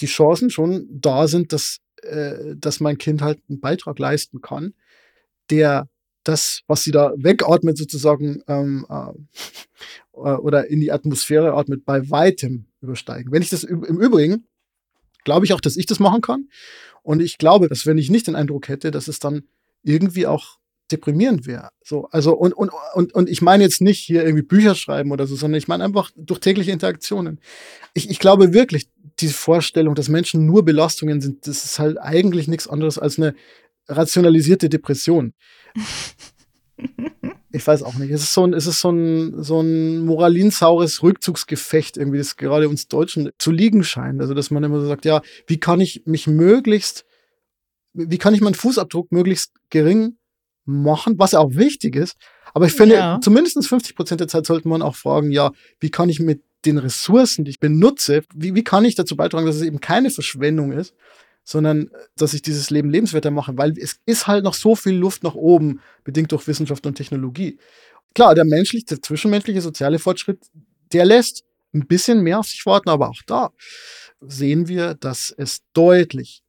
die Chancen schon da sind, dass, äh, dass mein Kind halt einen Beitrag leisten kann, der das, was sie da wegatmet, sozusagen, ähm, äh, oder in die Atmosphäre atmet, bei weitem übersteigen. Wenn ich das im Übrigen, glaube ich auch, dass ich das machen kann. Und ich glaube, dass wenn ich nicht den Eindruck hätte, dass es dann irgendwie auch deprimierend wäre. So, also, und, und, und, und ich meine jetzt nicht hier irgendwie Bücher schreiben oder so, sondern ich meine einfach durch tägliche Interaktionen. Ich, ich glaube wirklich, diese Vorstellung, dass Menschen nur Belastungen sind, das ist halt eigentlich nichts anderes als eine rationalisierte Depression. ich weiß auch nicht. Es ist so ein, es ist so ein, so ein moralinsaures Rückzugsgefecht, irgendwie, das gerade uns Deutschen zu liegen scheint. Also, dass man immer so sagt, ja, wie kann ich mich möglichst, wie kann ich meinen Fußabdruck möglichst gering machen, was ja auch wichtig ist. Aber ich finde, ja. zumindest 50 Prozent der Zeit sollte man auch fragen, ja, wie kann ich mit den Ressourcen, die ich benutze, wie, wie kann ich dazu beitragen, dass es eben keine Verschwendung ist, sondern dass ich dieses Leben lebenswerter mache, weil es ist halt noch so viel Luft nach oben, bedingt durch Wissenschaft und Technologie. Klar, der menschliche, der zwischenmenschliche soziale Fortschritt, der lässt ein bisschen mehr auf sich warten, aber auch da sehen wir, dass es deutlich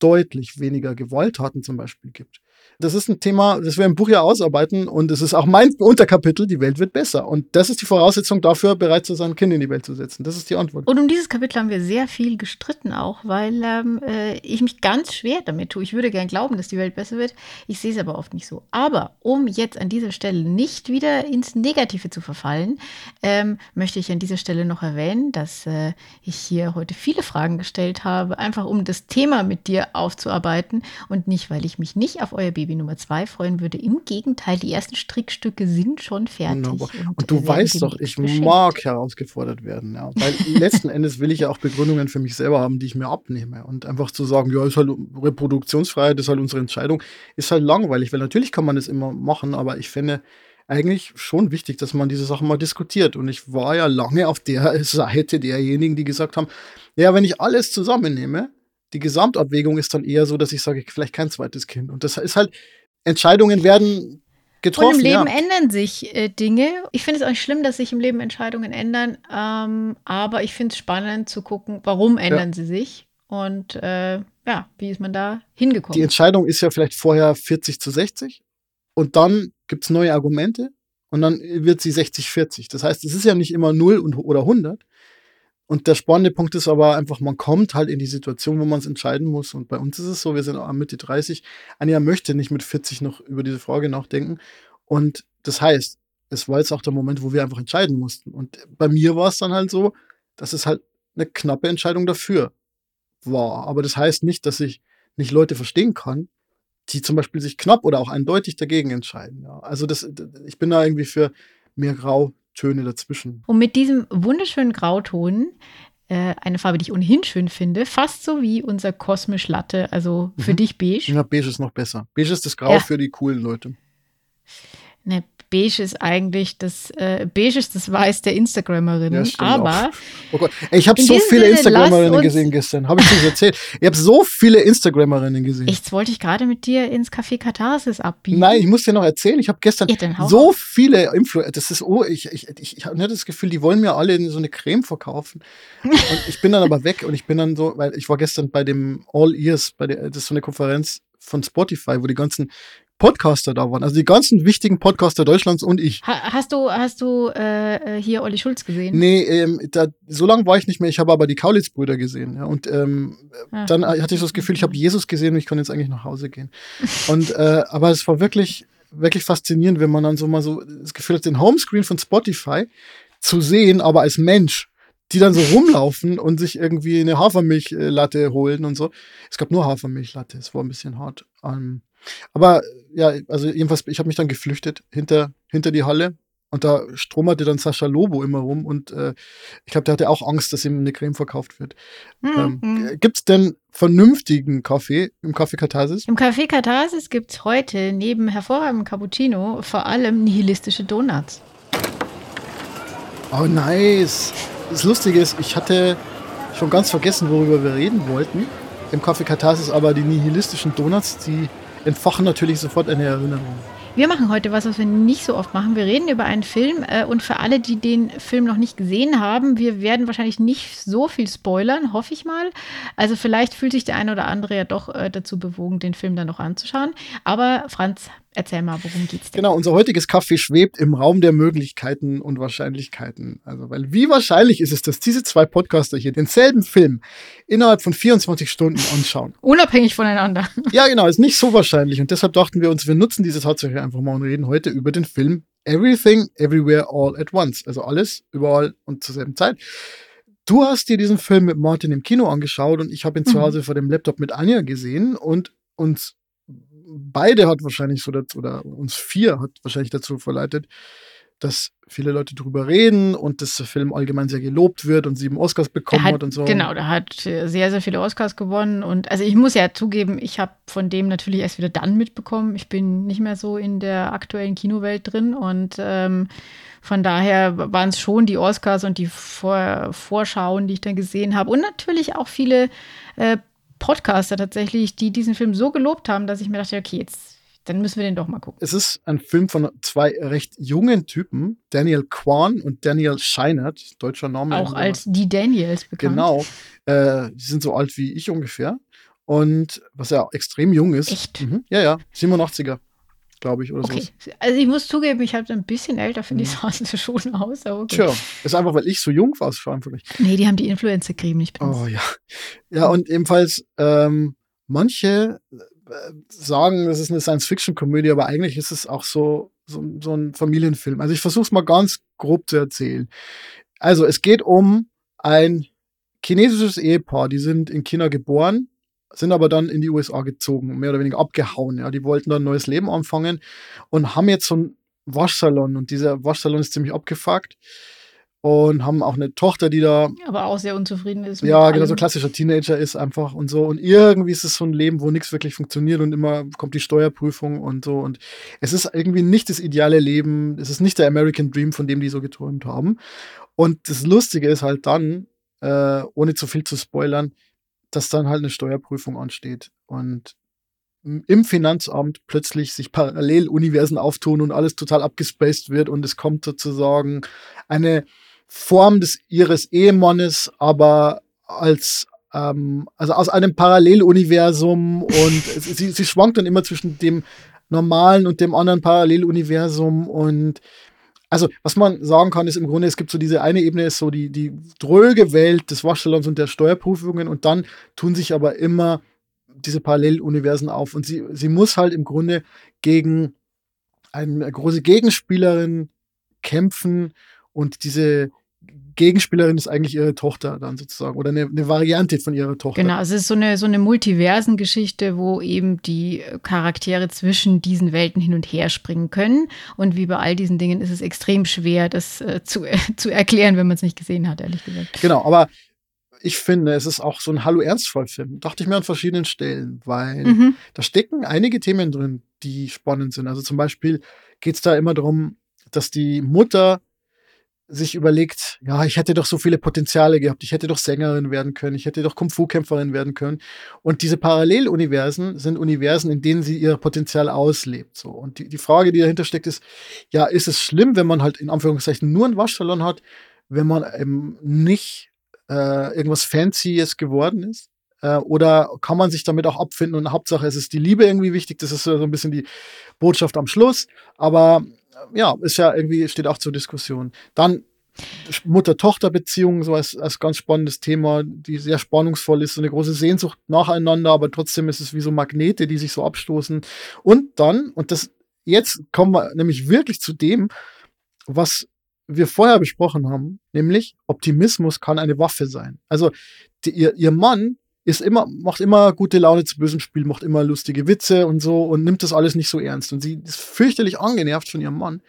deutlich weniger Gewalttaten zum Beispiel gibt. Das ist ein Thema, das wir im Buch ja ausarbeiten und es ist auch mein Unterkapitel, die Welt wird besser. Und das ist die Voraussetzung dafür, bereit zu sein, Kind in die Welt zu setzen. Das ist die Antwort. Und um dieses Kapitel haben wir sehr viel gestritten auch, weil ähm, äh, ich mich ganz schwer damit tue. Ich würde gern glauben, dass die Welt besser wird. Ich sehe es aber oft nicht so. Aber um jetzt an dieser Stelle nicht wieder ins Negative zu verfallen, ähm, möchte ich an dieser Stelle noch erwähnen, dass äh, ich hier heute viele Fragen gestellt habe, einfach um das Thema mit dir aufzuarbeiten und nicht, weil ich mich nicht auf euer Baby Nummer zwei freuen würde. Im Gegenteil, die ersten Strickstücke sind schon fertig. Und, und, du weißt doch, ich beschenkt. mag herausgefordert werden. Ja. Weil letzten Endes will ich ja auch Begründungen für mich selber haben, die ich mir abnehme. Und einfach zu sagen, ja, ist halt Reproduktionsfreiheit, ist halt unsere Entscheidung, ist halt langweilig. Weil natürlich kann man das immer machen, aber ich finde, eigentlich schon wichtig, dass man diese Sachen mal diskutiert. Und ich war ja lange auf der Seite derjenigen, die gesagt haben, ja, wenn ich alles zusammennehme, die Gesamtabwägung ist dann eher so, dass ich sage, vielleicht kein zweites Kind. Und das ist halt, Entscheidungen werden getroffen. Und im Leben ja. ändern sich äh, Dinge. Ich finde es auch nicht schlimm, dass sich im Leben Entscheidungen ändern. Ähm, aber ich finde es spannend zu gucken, warum ändern ja. sie sich. Und äh, ja, wie ist man da hingekommen? Die Entscheidung ist ja vielleicht vorher 40 zu 60 und dann gibt es neue Argumente und dann wird sie 60-40. Das heißt, es ist ja nicht immer 0 und, oder 100, und der spannende Punkt ist aber einfach, man kommt halt in die Situation, wo man es entscheiden muss. Und bei uns ist es so, wir sind auch Mitte 30. Anja möchte nicht mit 40 noch über diese Frage nachdenken. Und das heißt, es war jetzt auch der Moment, wo wir einfach entscheiden mussten. Und bei mir war es dann halt so, dass es halt eine knappe Entscheidung dafür war. Aber das heißt nicht, dass ich nicht Leute verstehen kann, die zum Beispiel sich knapp oder auch eindeutig dagegen entscheiden. Ja. Also das, ich bin da irgendwie für mehr Grau Töne dazwischen. Und mit diesem wunderschönen Grauton, äh, eine Farbe, die ich ohnehin schön finde, fast so wie unser kosmisch Latte, also für mhm. dich beige. Ja, beige ist noch besser. Beige ist das Grau ja. für die coolen Leute. Ne, beige ist eigentlich das äh, beige ist das Weiß der Instagrammerinnen. Ja, aber oh Gott. Ey, ich habe so viele Sinne, Instagrammerinnen gesehen gestern. Habe ich dir erzählt? Ich habe so viele Instagrammerinnen gesehen. Jetzt wollte ich gerade mit dir ins Café Katharsis abbiegen. Nein, ich muss dir noch erzählen. Ich habe gestern ja, so viele Influencer. Das ist oh, ich ich ich, ich habe das Gefühl, die wollen mir alle so eine Creme verkaufen. und ich bin dann aber weg und ich bin dann so, weil ich war gestern bei dem All Ears, bei der, das ist so eine Konferenz von Spotify, wo die ganzen Podcaster da waren. Also die ganzen wichtigen Podcaster Deutschlands und ich. Ha hast du, hast du äh, äh, hier Olli Schulz gesehen? Nee, ähm, da, so lange war ich nicht mehr. Ich habe aber die Kaulitz-Brüder gesehen. Ja, und ähm, ah. dann hatte ich so das Gefühl, ich habe Jesus gesehen und ich kann jetzt eigentlich nach Hause gehen. Und äh, aber es war wirklich, wirklich faszinierend, wenn man dann so mal so das Gefühl hat, den Homescreen von Spotify zu sehen, aber als Mensch die dann so rumlaufen und sich irgendwie eine Hafermilchlatte holen und so. Es gab nur Hafermilchlatte, es war ein bisschen hart. Ähm, aber ja, also jedenfalls, ich habe mich dann geflüchtet hinter, hinter die Halle und da stromerte dann Sascha Lobo immer rum und äh, ich glaube, der hatte auch Angst, dass ihm eine Creme verkauft wird. Mhm. Ähm, gibt es denn vernünftigen Kaffee im Café Katharsis? Im Café Katharsis gibt es heute neben hervorragendem Cappuccino vor allem nihilistische Donuts. Oh, nice. Das Lustige ist, ich hatte schon ganz vergessen, worüber wir reden wollten. Im Café Katharsis aber die nihilistischen Donuts, die entfachen natürlich sofort eine Erinnerung. Wir machen heute was, was wir nicht so oft machen. Wir reden über einen Film äh, und für alle, die den Film noch nicht gesehen haben, wir werden wahrscheinlich nicht so viel spoilern, hoffe ich mal. Also vielleicht fühlt sich der eine oder andere ja doch äh, dazu bewogen, den Film dann noch anzuschauen. Aber Franz Erzähl mal, worum geht's denn? Genau, unser heutiges Kaffee schwebt im Raum der Möglichkeiten und Wahrscheinlichkeiten. Also, weil wie wahrscheinlich ist es, dass diese zwei Podcaster hier denselben Film innerhalb von 24 Stunden anschauen? Unabhängig voneinander. Ja, genau, ist nicht so wahrscheinlich. Und deshalb dachten wir uns, wir nutzen diese Tatsache einfach mal und reden heute über den Film Everything, Everywhere, All at Once. Also alles, überall und zur selben Zeit. Du hast dir diesen Film mit Martin im Kino angeschaut und ich habe ihn mhm. zu Hause vor dem Laptop mit Anja gesehen und uns beide hat wahrscheinlich so dazu, oder uns vier hat wahrscheinlich dazu verleitet, dass viele Leute drüber reden und dass der Film allgemein sehr gelobt wird und sieben Oscars bekommen hat, hat, und so. Genau, der hat sehr, sehr viele Oscars gewonnen. Und also ich muss ja zugeben, ich habe von dem natürlich erst wieder dann mitbekommen. Ich bin nicht mehr so in der aktuellen Kinowelt drin und ähm, von daher waren es schon die Oscars und die Vor Vorschauen, die ich dann gesehen habe. Und natürlich auch viele äh, Podcaster tatsächlich, die diesen Film so gelobt haben, dass ich mir dachte, okay, jetzt dann müssen wir den doch mal gucken. Es ist ein Film von zwei recht jungen Typen, Daniel Kwan und Daniel Scheinert, deutscher Name. Auch als die Daniels bekannt. Genau. Äh, die sind so alt wie ich ungefähr. Und was ja extrem jung ist. Echt? Mhm. Ja, ja. 87er, glaube ich, oder Okay. so. Also ich muss zugeben, ich habe ein bisschen älter, finde ich, sahen sie schon aus. Aber okay. Tja, ist einfach, weil ich so jung war, wirklich. Nee, die haben die Influencer-Creme nicht benutzt. Oh ja. Ja, und ebenfalls, ähm, manche äh, sagen, das ist eine Science-Fiction-Komödie, aber eigentlich ist es auch so, so, so ein Familienfilm. Also ich versuche es mal ganz grob zu erzählen. Also es geht um ein chinesisches Ehepaar, die sind in China geboren, sind aber dann in die USA gezogen, mehr oder weniger abgehauen. Ja, die wollten dann ein neues Leben anfangen und haben jetzt so einen Waschsalon und dieser Waschsalon ist ziemlich abgefuckt und haben auch eine Tochter, die da Aber auch sehr unzufrieden ist. ja, genau, so klassischer Teenager ist einfach und so. Und irgendwie ist es so ein Leben, wo nichts wirklich funktioniert und immer kommt die Steuerprüfung und so. Und es ist irgendwie nicht das ideale Leben. Es ist nicht der American Dream, von dem die so geträumt haben. Und das Lustige ist halt dann, äh, ohne zu viel zu spoilern, dass dann halt eine Steuerprüfung ansteht. Und im Finanzamt plötzlich sich Paralleluniversen auftun und alles total abgespaced wird und es kommt sozusagen eine Form des ihres Ehemannes, aber als ähm, also aus einem Paralleluniversum und sie, sie schwankt dann immer zwischen dem normalen und dem anderen Paralleluniversum und also, was man sagen kann, ist im Grunde, es gibt so diese eine Ebene, ist so die, die dröge Welt des Waschsalons und der Steuerprüfungen und dann tun sich aber immer diese Paralleluniversen auf. Und sie, sie muss halt im Grunde gegen eine große Gegenspielerin kämpfen und diese Gegenspielerin ist eigentlich ihre Tochter dann sozusagen oder eine, eine Variante von ihrer Tochter. Genau, es ist so eine, so eine Multiversen-Geschichte, wo eben die Charaktere zwischen diesen Welten hin und her springen können. Und wie bei all diesen Dingen ist es extrem schwer, das äh, zu, äh, zu erklären, wenn man es nicht gesehen hat, ehrlich gesagt. Genau, aber ich finde, es ist auch so ein Hallo-Ernstfall-Film. Dachte ich mir an verschiedenen Stellen, weil Mhm. da stecken einige Themen drin, die spannend sind. Also zum Beispiel geht es da immer darum, dass die Mutter sich überlegt, ja, ich hätte doch so viele Potenziale gehabt, ich hätte doch Sängerin werden können, ich hätte doch Kung-Fu-Kämpferin werden können. Und diese Paralleluniversen sind Universen, in denen sie ihr Potenzial auslebt. So. Und die, die Frage, die dahinter steckt, ist, ja, ist es schlimm, wenn man halt in Anführungszeichen nur einen Waschsalon hat, wenn man eben nicht äh, irgendwas Fancyes geworden ist? Äh, oder kann man sich damit auch abfinden und Hauptsache es ist die Liebe irgendwie wichtig, das ist so ein bisschen die Botschaft am Schluss, aber ja, ist ja irgendwie, steht auch zur Diskussion. Dann Mutter-Tochter-Beziehung, so als, als ganz spannendes Thema, die sehr spannungsvoll ist, so eine große Sehnsucht nacheinander, aber trotzdem ist es wie so Magnete, die sich so abstoßen. Und dann, und das, jetzt kommen wir nämlich wirklich zu dem, was wir vorher besprochen haben, nämlich Optimismus kann eine Waffe sein. Also die, ihr, ihr Mann ist immer, macht immer gute Laune zu bösem Spiel, macht immer lustige Witze und so und nimmt das alles nicht so ernst. Und sie ist fürchterlich angenervt von ihrem Mann,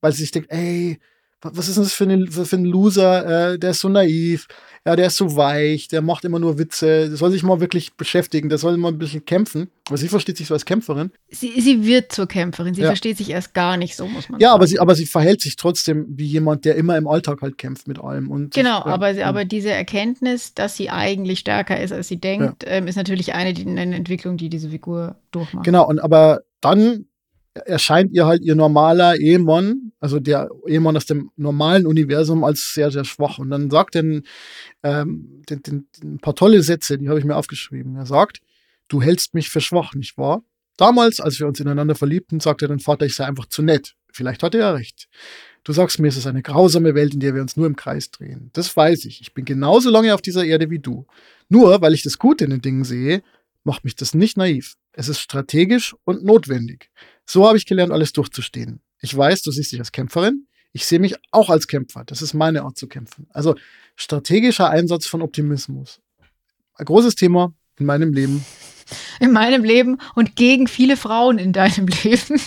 weil sie sich denkt, ey, was ist denn das für, eine, für ein Loser? Äh, der ist so naiv, ja, der ist so weich, der macht immer nur Witze, der soll sich mal wirklich beschäftigen, der soll mal ein bisschen kämpfen. Aber sie versteht sich so als Kämpferin. Sie, sie wird zur Kämpferin, sie Ja. versteht sich erst gar nicht so, muss man Ja, sagen. aber sie, aber sie verhält sich trotzdem wie jemand, der immer im Alltag halt kämpft mit allem. Und Genau, ja, aber, ja. aber diese Erkenntnis, dass sie eigentlich stärker ist, als sie denkt, ähm, ist natürlich eine, die, eine Entwicklung, die diese Figur durchmacht. Genau, und aber dann erscheint ihr halt ihr normaler Ehemann, also der Ehemann aus dem normalen Universum, als sehr, sehr schwach. Und dann sagt er ähm, ein paar tolle Sätze, die habe ich mir aufgeschrieben. Er sagt, du hältst mich für schwach, nicht wahr? Damals, als wir uns ineinander verliebten, sagte dein Vater, ich sei einfach zu nett. Vielleicht hatte er recht. Du sagst mir, es ist eine grausame Welt, in der wir uns nur im Kreis drehen. Das weiß ich. Ich bin genauso lange auf dieser Erde wie du. Nur weil ich das Gute in den Dingen sehe, macht mich das nicht naiv. Es ist strategisch und notwendig. So habe ich gelernt, alles durchzustehen. Ich weiß, du siehst dich als Kämpferin. Ich sehe mich auch als Kämpfer. Das ist meine Art zu kämpfen. Also strategischer Einsatz von Optimismus. Ein großes Thema in meinem Leben. In meinem Leben und gegen viele Frauen in deinem Leben.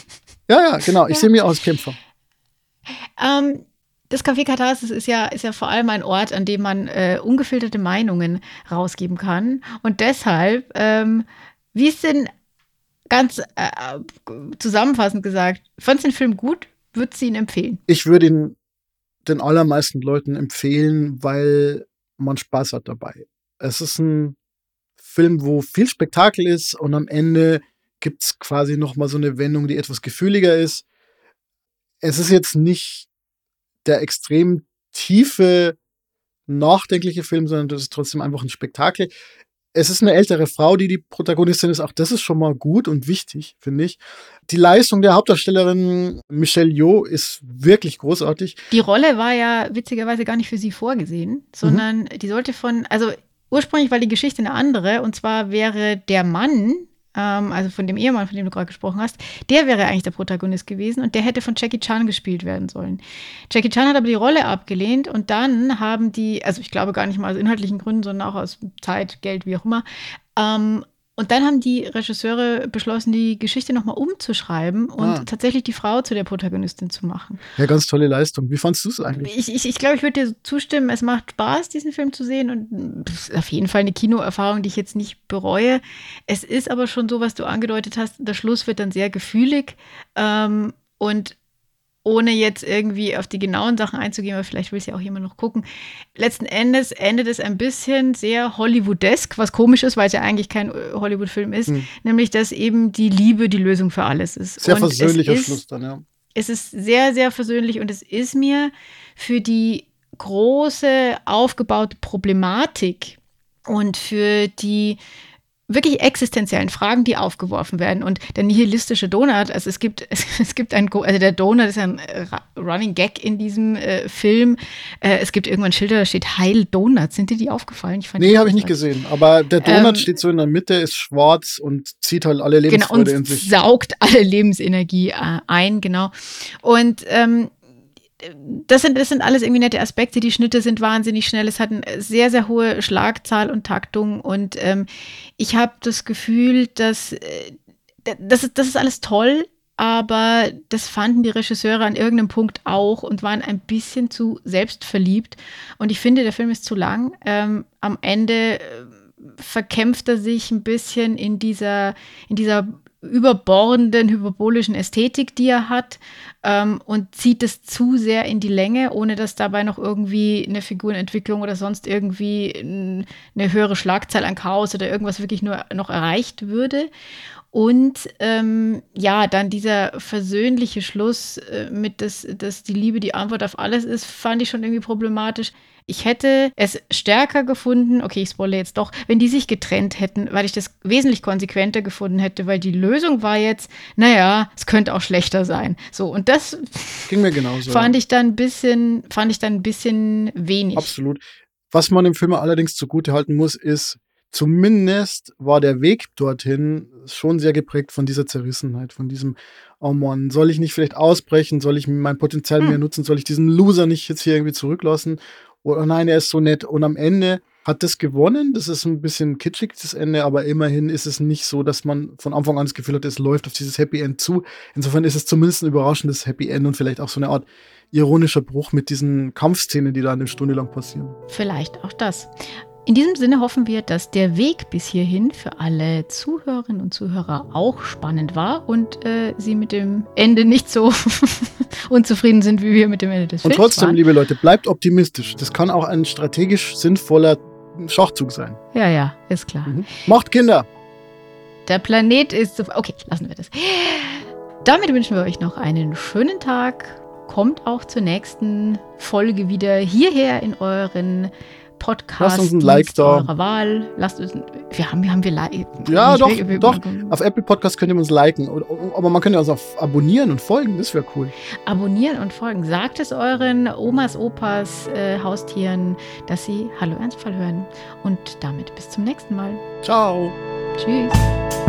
Ja, ja, genau. Ich Ja. sehe mich auch als Kämpfer. Ähm, das Café Katharsis ist ja, ist ja vor allem ein Ort, an dem man äh, ungefilterte Meinungen rausgeben kann. Und deshalb, ähm, wie ist denn ganz äh, zusammenfassend gesagt, fandest du den Film gut? Würdest du ihn empfehlen? Ich würde ihn den allermeisten Leuten empfehlen, weil man Spaß hat dabei. Es ist ein Film, wo viel Spektakel ist und am Ende gibt es quasi noch mal so eine Wendung, die etwas gefühliger ist. Es ist jetzt nicht der extrem tiefe, nachdenkliche Film, sondern das ist trotzdem einfach ein Spektakel. Es ist eine ältere Frau, die die Protagonistin ist. Auch das ist schon mal gut und wichtig, finde ich. Die Leistung der Hauptdarstellerin Michelle Yeoh ist wirklich großartig. Die Rolle war ja witzigerweise gar nicht für sie vorgesehen, sondern mhm. die sollte von, also ursprünglich war die Geschichte eine andere. Und zwar wäre der Mann, ähm, also von dem Ehemann, von dem du gerade gesprochen hast, der wäre eigentlich der Protagonist gewesen und der hätte von Jackie Chan gespielt werden sollen. Jackie Chan hat aber die Rolle abgelehnt und dann haben die, also ich glaube gar nicht mal aus inhaltlichen Gründen, sondern auch aus Zeit, Geld, wie auch immer, ähm, und dann haben die Regisseure beschlossen, die Geschichte nochmal umzuschreiben und ah. tatsächlich die Frau zu der Protagonistin zu machen. Ja, ganz tolle Leistung. Wie fandest du es eigentlich? Ich, ich, ich glaube, ich würde dir zustimmen, es macht Spaß, diesen Film zu sehen und das ist auf jeden Fall eine Kinoerfahrung, die ich jetzt nicht bereue. Es ist aber schon so, was du angedeutet hast, der Schluss wird dann sehr gefühlig ähm, und ohne jetzt irgendwie auf die genauen Sachen einzugehen, weil vielleicht will es ja auch jemand noch gucken. Letzten Endes endet es ein bisschen sehr Hollywoodesk, was komisch ist, weil es ja eigentlich kein äh, Hollywood-Film ist, hm. nämlich dass eben die Liebe die Lösung für alles ist. Sehr und versöhnlicher ist, Schluss dann, ja. Es ist sehr, sehr versöhnlich und es ist mir für die große aufgebaute Problematik und für die wirklich existenziellen Fragen, die aufgeworfen werden. Und der nihilistische Donut, also es gibt, es, es gibt ein, also der Donut ist ein Running Gag in diesem äh, Film. Äh, es gibt irgendwann Schilder, da steht Heil Donut. Sind dir die aufgefallen? Ich nee, habe ich nicht gesehen. Aber der Donut ähm, steht so in der Mitte, ist schwarz und zieht halt alle Lebensfreude genau, in sich. saugt alle Lebensenergie äh, ein, genau. Und ähm, das sind, das sind alles irgendwie nette Aspekte. Die Schnitte sind wahnsinnig schnell. Es hat eine sehr, sehr hohe Schlagzahl und Taktung. Und ähm, ich habe das Gefühl, dass äh, das, ist, das ist alles toll, aber das fanden die Regisseure an irgendeinem Punkt auch und waren ein bisschen zu selbstverliebt. Und ich finde, der Film ist zu lang. Ähm, am Ende äh, verkämpft er sich ein bisschen in dieser, in dieser überbordenden, hyperbolischen Ästhetik, die er hat, ähm, und zieht es zu sehr in die Länge, ohne dass dabei noch irgendwie eine Figurenentwicklung oder sonst irgendwie eine höhere Schlagzahl an Chaos oder irgendwas wirklich nur noch erreicht würde. Und ähm, ja, dann dieser versöhnliche Schluss äh, mit, dass, dass die Liebe die Antwort auf alles ist, fand ich schon irgendwie problematisch. Ich hätte es stärker gefunden, okay, ich spoilere jetzt doch, wenn die sich getrennt hätten, weil ich das wesentlich konsequenter gefunden hätte, weil die Lösung war jetzt, naja, es könnte auch schlechter sein. So, und das ging mir genauso. Fand ich dann ein bisschen, fand ich dann ein bisschen wenig. Absolut. Was man im Film allerdings zugute halten muss, ist, zumindest war der Weg dorthin schon sehr geprägt von dieser Zerrissenheit, von diesem, oh Mann, soll ich nicht vielleicht ausbrechen, soll ich mein Potenzial hm. mehr nutzen, soll ich diesen Loser nicht jetzt hier irgendwie zurücklassen? Oh nein, er ist so nett. Und am Ende hat das gewonnen. Das ist ein bisschen kitschig, das Ende, aber immerhin ist es nicht so, dass man von Anfang an das Gefühl hat, es läuft auf dieses Happy End zu. Insofern ist es zumindest ein überraschendes Happy End und vielleicht auch so eine Art ironischer Bruch mit diesen Kampfszenen, die da eine Stunde lang passieren. Vielleicht auch das. In diesem Sinne hoffen wir, dass der Weg bis hierhin für alle Zuhörerinnen und Zuhörer auch spannend war und äh, sie mit dem Ende nicht so unzufrieden sind, wie wir mit dem Ende des Films Und trotzdem, waren. liebe Leute, bleibt optimistisch. Das kann auch ein strategisch sinnvoller Schachzug sein. Ja, ja, ist klar. Mhm. Macht Kinder! Der Planet ist so. Okay, lassen wir das. Damit wünschen wir euch noch einen schönen Tag. Kommt auch zur nächsten Folge wieder hierher in euren Podcast. Lasst uns ein Like da. Eurer Wahl. Lasst uns, wir haben, wir haben wir like. Ja, doch, wir, doch. Auf Apple Podcast könnt ihr uns liken. Aber man könnte uns auch abonnieren und folgen. Das wäre cool. Abonnieren und folgen. Sagt es euren Omas, Opas, äh, Haustieren, dass sie Hallo Ernstfall hören. Und damit bis zum nächsten Mal. Ciao. Tschüss.